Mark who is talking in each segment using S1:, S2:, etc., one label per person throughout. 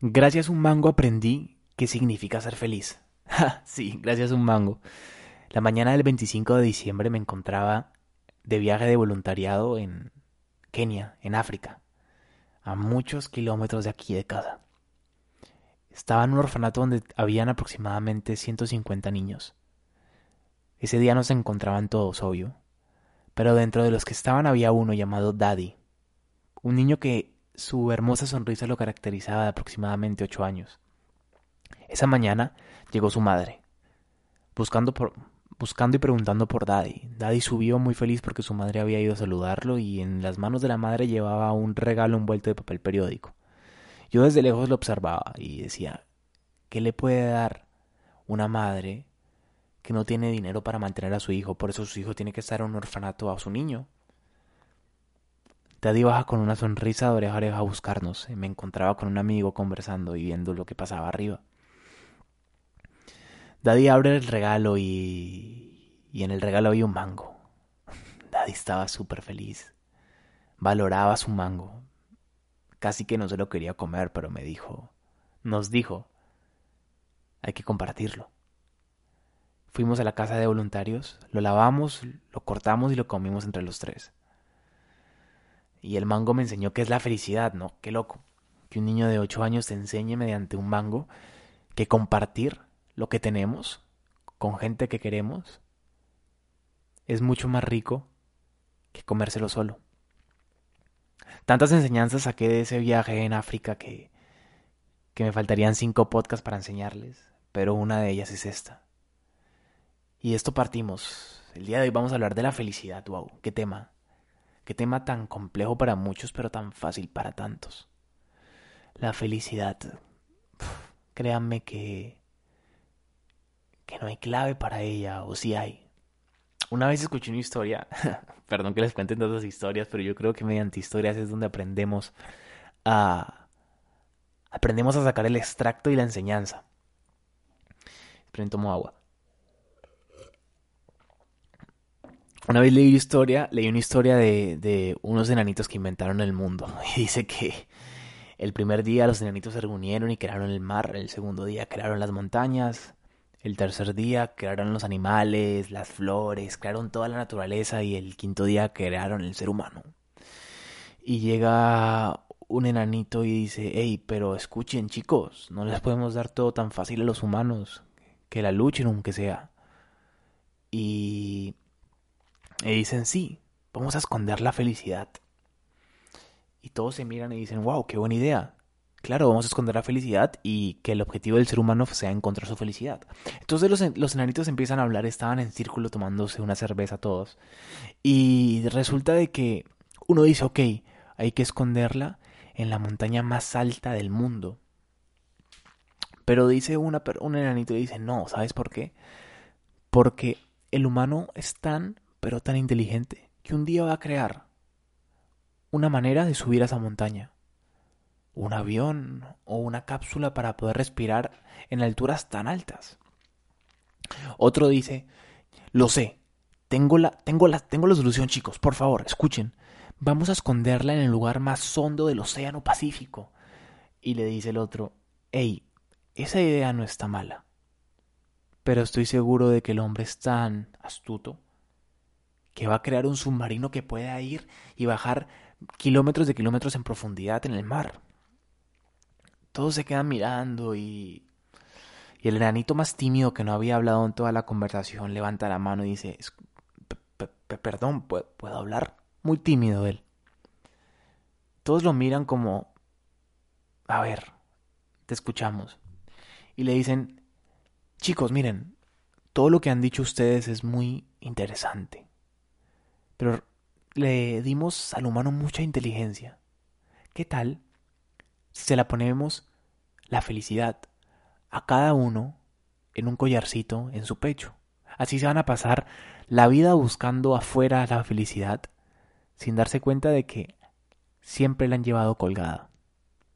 S1: Gracias a un mango aprendí qué significa ser feliz. sí, gracias a un mango. La mañana del 25 de diciembre me encontraba de viaje de voluntariado en Kenia, en África, a muchos kilómetros de aquí de casa. Estaba en un orfanato donde habían aproximadamente 150 niños. Ese día no se encontraban todos, obvio, pero dentro de los que estaban había uno llamado Daddy, un niño que su hermosa sonrisa lo caracterizaba de aproximadamente ocho años. Esa mañana llegó su madre, buscando, y preguntando por Daddy. Daddy subió muy feliz porque su madre había ido a saludarlo y en las manos de la madre llevaba un regalo envuelto de papel periódico. Yo desde lejos lo observaba y decía, ¿qué le puede dar una madre que no tiene dinero para mantener a su hijo? Por eso su hijo tiene que estar en un orfanato a su niño. Daddy baja con una sonrisa de oreja a oreja a buscarnos. Me encontraba con un amigo conversando y viendo lo que pasaba arriba. Daddy abre el regalo y, y en el regalo había un mango. Daddy estaba súper feliz. Valoraba su mango. Casi que no se lo quería comer, pero me dijo, nos dijo, hay que compartirlo. Fuimos a la casa de voluntarios, lo lavamos, lo cortamos y lo comimos entre los tres. Y el mango me enseñó qué es la felicidad, ¿no? Qué loco. Que un niño de 8 años te enseñe mediante un mango que compartir lo que tenemos con gente que queremos es mucho más rico que comérselo solo. Tantas enseñanzas saqué de ese viaje en África que, que me faltarían cinco podcasts para enseñarles, pero una de ellas es esta. Y esto partimos. El día de hoy vamos a hablar de la felicidad. Wow, qué tema. Qué tema tan complejo para muchos, pero tan fácil para tantos. La felicidad. créanme que. que no hay clave para ella, o si hay. Una vez escuché una historia, perdón que les cuenten todas las historias, pero yo creo que mediante historias es donde aprendemos a. aprendemos a sacar el extracto y la enseñanza. Esperen, tomo agua. Una vez leí una historia, leí una historia de, de, unos enanitos que inventaron el mundo. Y dice que el primer día los enanitos se reunieron y crearon el mar, el segundo día crearon las montañas, el tercer día crearon los animales, las flores, crearon toda la naturaleza y el quinto día crearon el ser humano. Y llega un enanito y dice, hey, pero escuchen chicos, no les podemos dar todo tan fácil a los humanos, que la luchen aunque sea. Y y dicen, sí, vamos a esconder la felicidad. Y todos se miran y dicen, wow, qué buena idea. Claro, vamos a esconder la felicidad y que el objetivo del ser humano sea encontrar su felicidad. Entonces los, los enanitos empiezan a hablar, estaban en círculo tomándose una cerveza todos. Y resulta de que uno dice, ok, hay que esconderla en la montaña más alta del mundo. Pero dice una, un enanito y dice, no, ¿sabes por qué? Porque el humano es tan pero tan inteligente, que un día va a crear una manera de subir a esa montaña. Un avión o una cápsula para poder respirar en alturas tan altas. Otro dice, lo sé, tengo la, tengo tengo la solución chicos, por favor, escuchen. Vamos a esconderla en el lugar más hondo del Océano Pacífico. Y le dice el otro, hey, esa idea no está mala. Pero estoy seguro de que el hombre es tan astuto que va a crear un submarino que pueda ir y bajar kilómetros de kilómetros en profundidad en el mar. Todos se quedan mirando y, y el enanito más tímido que no había hablado en toda la conversación levanta la mano y dice, perdón, ¿puedo, ¿puedo hablar? Muy tímido él. Todos lo miran como, a ver, te escuchamos. Y le dicen, chicos, miren, todo lo que han dicho ustedes es muy interesante. Pero le dimos al humano mucha inteligencia. ¿Qué tal si se la ponemos la felicidad a cada uno en un collarcito en su pecho. Así se van a pasar la vida buscando afuera la felicidad sin darse cuenta de que siempre la han llevado colgada,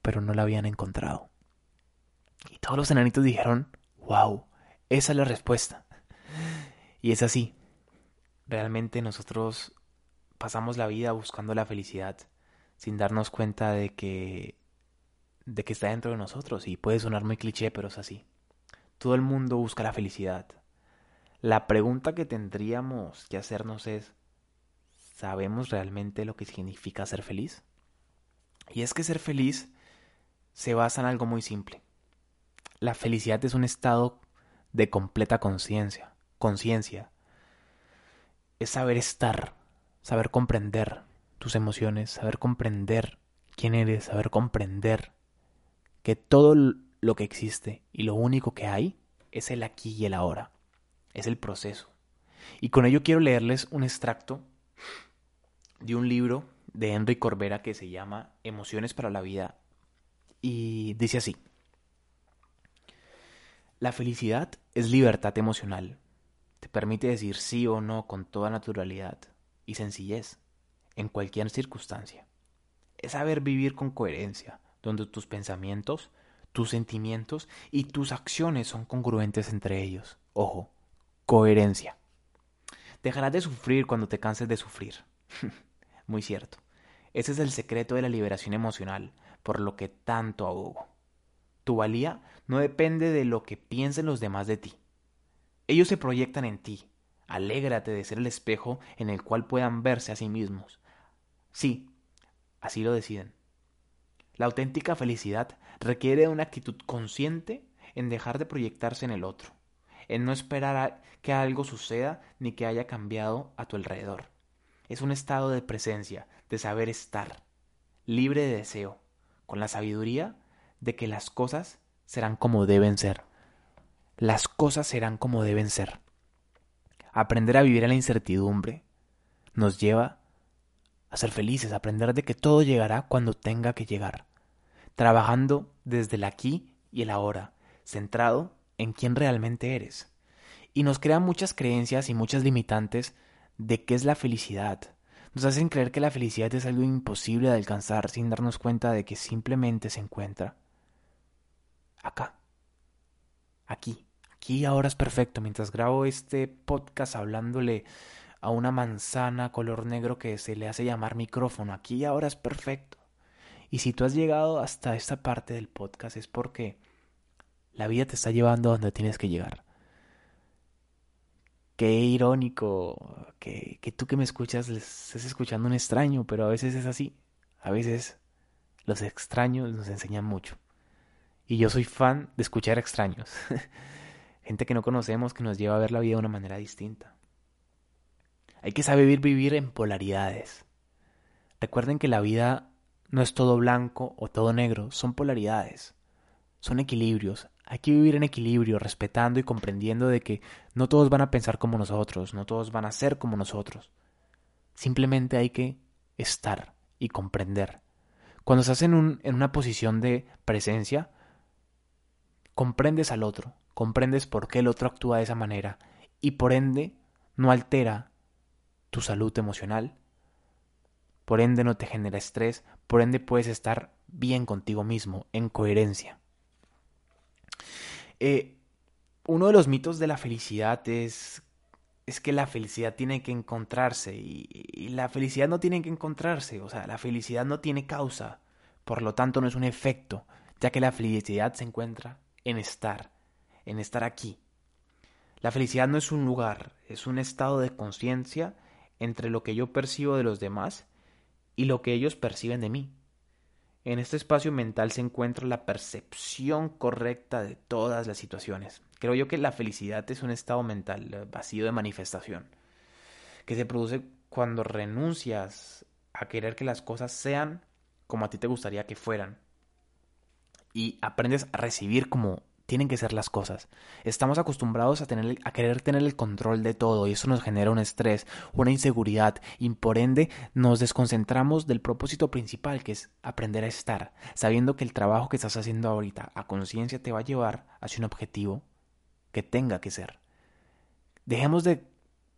S1: pero no la habían encontrado. Y todos los enanitos dijeron, wow, esa es la respuesta. Y es así. Realmente nosotros pasamos la vida buscando la felicidad sin darnos cuenta de que de que está dentro de nosotros y puede sonar muy cliché, pero es así. Todo el mundo busca la felicidad. La pregunta que tendríamos que hacernos es ¿sabemos realmente lo que significa ser feliz? Y es que ser feliz se basa en algo muy simple. La felicidad es un estado de completa conciencia, conciencia. Es saber estar, saber comprender tus emociones, saber comprender quién eres, saber comprender que todo lo que existe y lo único que hay es el aquí y el ahora, es el proceso. Y con ello quiero leerles un extracto de un libro de Henry Corbera que se llama Emociones para la vida y dice así. La felicidad es libertad emocional. Te permite decir sí o no con toda naturalidad y sencillez, en cualquier circunstancia. Es saber vivir con coherencia, donde tus pensamientos, tus sentimientos y tus acciones son congruentes entre ellos. Ojo, coherencia. Dejarás de sufrir cuando te canses de sufrir. Muy cierto. Ese es el secreto de la liberación emocional, por lo que tanto ahogo. Tu valía no depende de lo que piensen los demás de ti. Ellos se proyectan en ti. Alégrate de ser el espejo en el cual puedan verse a sí mismos. Sí, así lo deciden. La auténtica felicidad requiere una actitud consciente en dejar de proyectarse en el otro, en no esperar que algo suceda ni que haya cambiado a tu alrededor. Es un estado de presencia, de saber estar, libre de deseo, con la sabiduría de que las cosas serán como deben ser. Las cosas serán como deben ser. Aprender a vivir en la incertidumbre nos lleva a ser felices, a aprender de que todo llegará cuando tenga que llegar, trabajando desde el aquí y el ahora, centrado en quién realmente eres. Y nos crea muchas creencias y muchas limitantes de qué es la felicidad. Nos hacen creer que la felicidad es algo imposible de alcanzar sin darnos cuenta de que simplemente se encuentra acá, aquí, aquí ahora es perfecto. Mientras grabo este podcast hablándole a una manzana color negro que se le hace llamar micrófono. Aquí ahora es perfecto. Y si tú has llegado hasta esta parte del podcast es porque la vida te está llevando a donde tienes que llegar. Qué irónico que, que tú que me escuchas estés escuchando un extraño, pero a veces es así. A veces los extraños nos enseñan mucho. Y yo soy fan de escuchar extraños. Gente que no conocemos que nos lleva a ver la vida de una manera distinta. Hay que saber vivir en polaridades. Recuerden que la vida no es todo blanco o todo negro, son polaridades, son equilibrios. Hay que vivir en equilibrio, respetando y comprendiendo de que no todos van a pensar como nosotros, no todos van a ser como nosotros. Simplemente hay que estar y comprender. Cuando estás en, en una posición de presencia, comprendes al otro, comprendes por qué el otro actúa de esa manera y por ende no altera tu salud emocional. Por ende no te genera estrés, por ende puedes estar bien contigo mismo, en coherencia. Eh, uno de los mitos de la felicidad es, es que la felicidad tiene que encontrarse y, y la felicidad no tiene que encontrarse, o sea, la felicidad no tiene causa, por lo tanto no es un efecto, ya que la felicidad se encuentra en estar, en estar aquí. La felicidad no es un lugar, es un estado de conciencia entre lo que yo percibo de los demás y lo que ellos perciben de mí. En este espacio mental se encuentra la percepción correcta de todas las situaciones. Creo yo que la felicidad es un estado mental eh, vacío de manifestación, que se produce cuando renuncias a querer que las cosas sean como a ti te gustaría que fueran y aprendes a recibir como tienen que ser las cosas. Estamos acostumbrados a, tener, a querer tener el control de todo y eso nos genera un estrés, una inseguridad y por ende nos desconcentramos del propósito principal que es aprender a estar, sabiendo que el trabajo que estás haciendo ahorita a conciencia te va a llevar hacia un objetivo que tenga que ser. Dejemos de,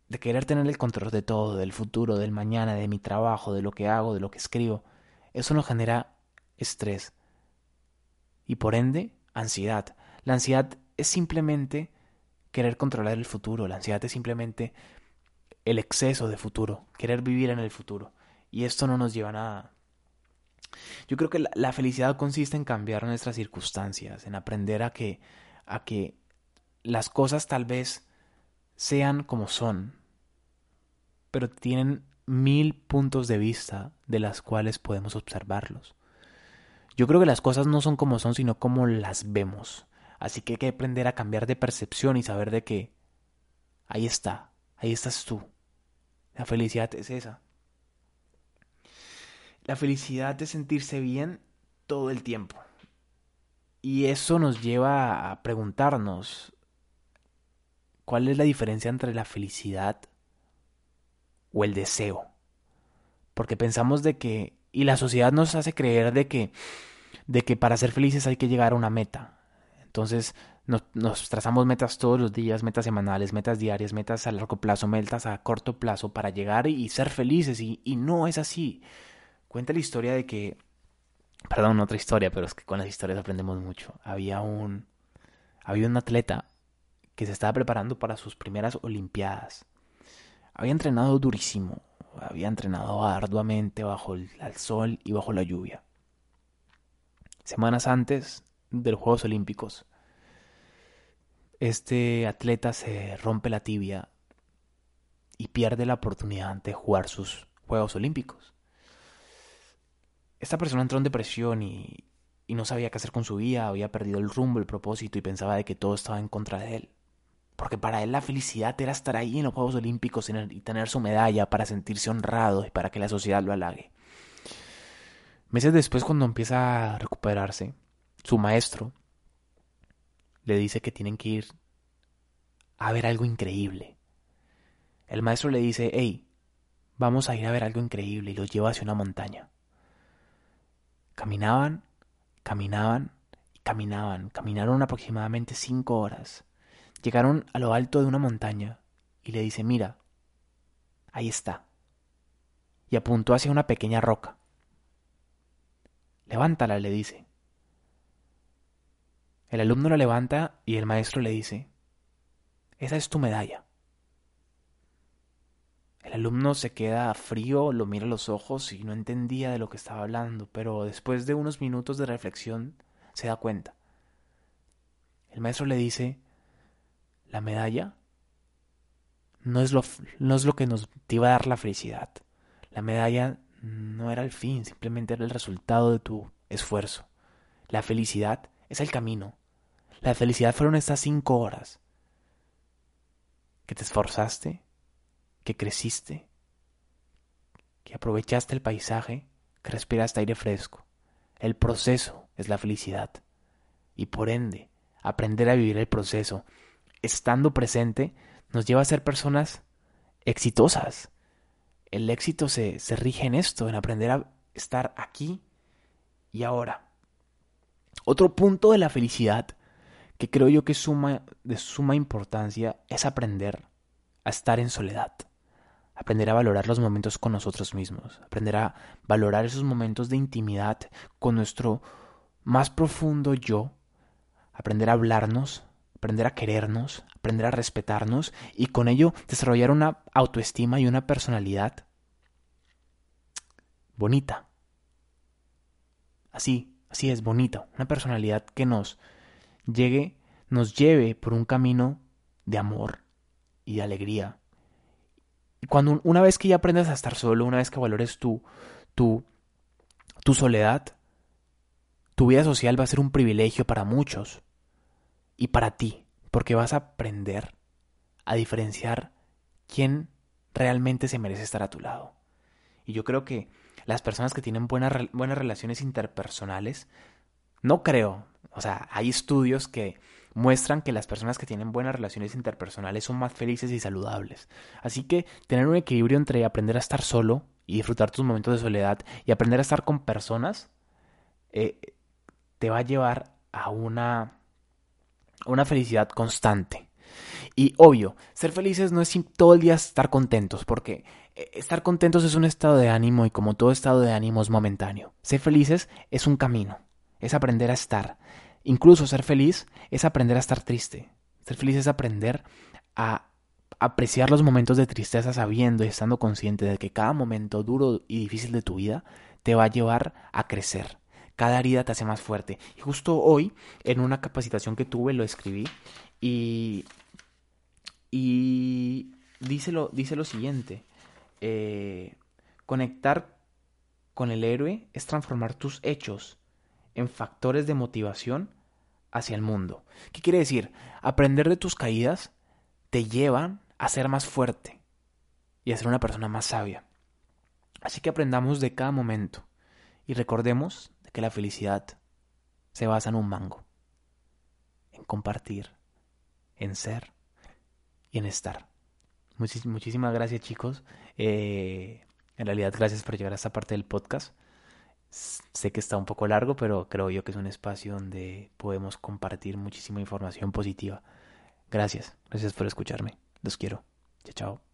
S1: de querer tener el control de todo, del futuro, del mañana, de mi trabajo, de lo que hago, de lo que escribo. Eso nos genera estrés y por ende ansiedad. La ansiedad es simplemente querer controlar el futuro, la ansiedad es simplemente el exceso de futuro, querer vivir en el futuro. Y esto no nos lleva a nada. Yo creo que la, felicidad consiste en cambiar nuestras circunstancias, en aprender a que, a que las cosas tal vez sean como son, pero tienen mil puntos de vista de las cuales podemos observarlos. Yo creo que las cosas no son como son, sino como las vemos. Así que hay que aprender a cambiar de percepción y saber de que ahí está, ahí estás tú. La felicidad es esa. La felicidad es sentirse bien todo el tiempo. Y eso nos lleva a preguntarnos cuál es la diferencia entre la felicidad o el deseo. Porque pensamos de que y la sociedad nos hace creer de que, de que para ser felices hay que llegar a una meta. Entonces nos, trazamos metas todos los días, metas semanales, metas diarias, metas a largo plazo, metas a corto plazo para llegar y, ser felices. Y, y, no es así. Cuenta la historia de que, perdón, otra historia, pero es que con las historias aprendemos mucho. Había un, había un atleta que se estaba preparando para sus primeras Olimpiadas. Había entrenado durísimo, había entrenado arduamente bajo el, sol y bajo la lluvia. Semanas antes de los Juegos Olímpicos, este atleta se rompe la tibia y pierde la oportunidad de jugar sus Juegos Olímpicos. Esta persona entró en depresión y, no sabía qué hacer con su vida, había perdido el rumbo, el propósito y pensaba de que todo estaba en contra de él porque para él la felicidad era estar ahí en los Juegos Olímpicos y tener su medalla para sentirse honrado y para que la sociedad lo halague. Meses después, cuando empieza a recuperarse, su maestro le dice que tienen que ir a ver algo increíble. El maestro le dice, hey, vamos a ir a ver algo increíble y los lleva hacia una montaña. Caminaban, caminaban y caminaban. Caminaron aproximadamente cinco horas Llegaron a lo alto de una montaña y le dice, mira, ahí está. Y apuntó hacia una pequeña roca. Levántala, le dice. El alumno la levanta y el maestro le dice, esa es tu medalla. El alumno se queda frío, lo mira a los ojos y no entendía de lo que estaba hablando, pero después de unos minutos de reflexión se da cuenta. El maestro le dice, la medalla no es, lo, no es lo que nos te iba a dar la felicidad. La medalla no era el fin, simplemente era el resultado de tu esfuerzo. La felicidad es el camino. La felicidad fueron estas cinco horas que te esforzaste, que creciste, que aprovechaste el paisaje, que respiraste aire fresco. El proceso es la felicidad. Y por ende, aprender a vivir el proceso estando presente, nos lleva a ser personas exitosas. El éxito se, se rige en esto, en aprender a estar aquí y ahora. Otro punto de la felicidad que creo yo que suma, de suma importancia es aprender a estar en soledad, aprender a valorar los momentos con nosotros mismos, aprender a valorar esos momentos de intimidad con nuestro más profundo yo, aprender a hablarnos, aprender a querernos, aprender a respetarnos y con ello desarrollar una autoestima y una personalidad bonita. Así, así es, bonita, una personalidad que nos llegue, nos lleve por un camino de amor y de alegría. Y cuando una vez que ya aprendas a estar solo, una vez que valores tu, tu, tu soledad, tu vida social va a ser un privilegio para muchos y para ti, porque vas a aprender a diferenciar quién realmente se merece estar a tu lado. Y yo creo que las personas que tienen buenas, buenas relaciones interpersonales, no creo, o sea, hay estudios que muestran que las personas que tienen buenas relaciones interpersonales son más felices y saludables. Así que tener un equilibrio entre aprender a estar solo y disfrutar tus momentos de soledad y aprender a estar con personas eh, te va a llevar a una, una felicidad constante. Y obvio, ser felices no es todo el día estar contentos, porque eh, estar contentos es un estado de ánimo y como todo estado de ánimo es momentáneo. Ser felices es un camino, es aprender a estar. Incluso ser feliz es aprender a estar triste. Ser feliz es aprender a apreciar los momentos de tristeza sabiendo y estando consciente de que cada momento duro y difícil de tu vida te va a llevar a crecer. Cada herida te hace más fuerte. Y justo hoy, en una capacitación que tuve, lo escribí y, y dice, lo, dice lo siguiente. Eh, conectar con el héroe es transformar tus hechos en factores de motivación hacia el mundo. ¿Qué quiere decir? Aprender de tus caídas te llevan a ser más fuerte y a ser una persona más sabia. Así que aprendamos de cada momento y recordemos que la felicidad se basa en un mango, en compartir, en ser y en estar. muchísimas gracias chicos. Eh, en realidad gracias por llegar a esta parte del podcast. Sé que está un poco largo, pero creo yo que es un espacio donde podemos compartir muchísima información positiva. Gracias, gracias por escucharme. Los quiero. Chao, chao.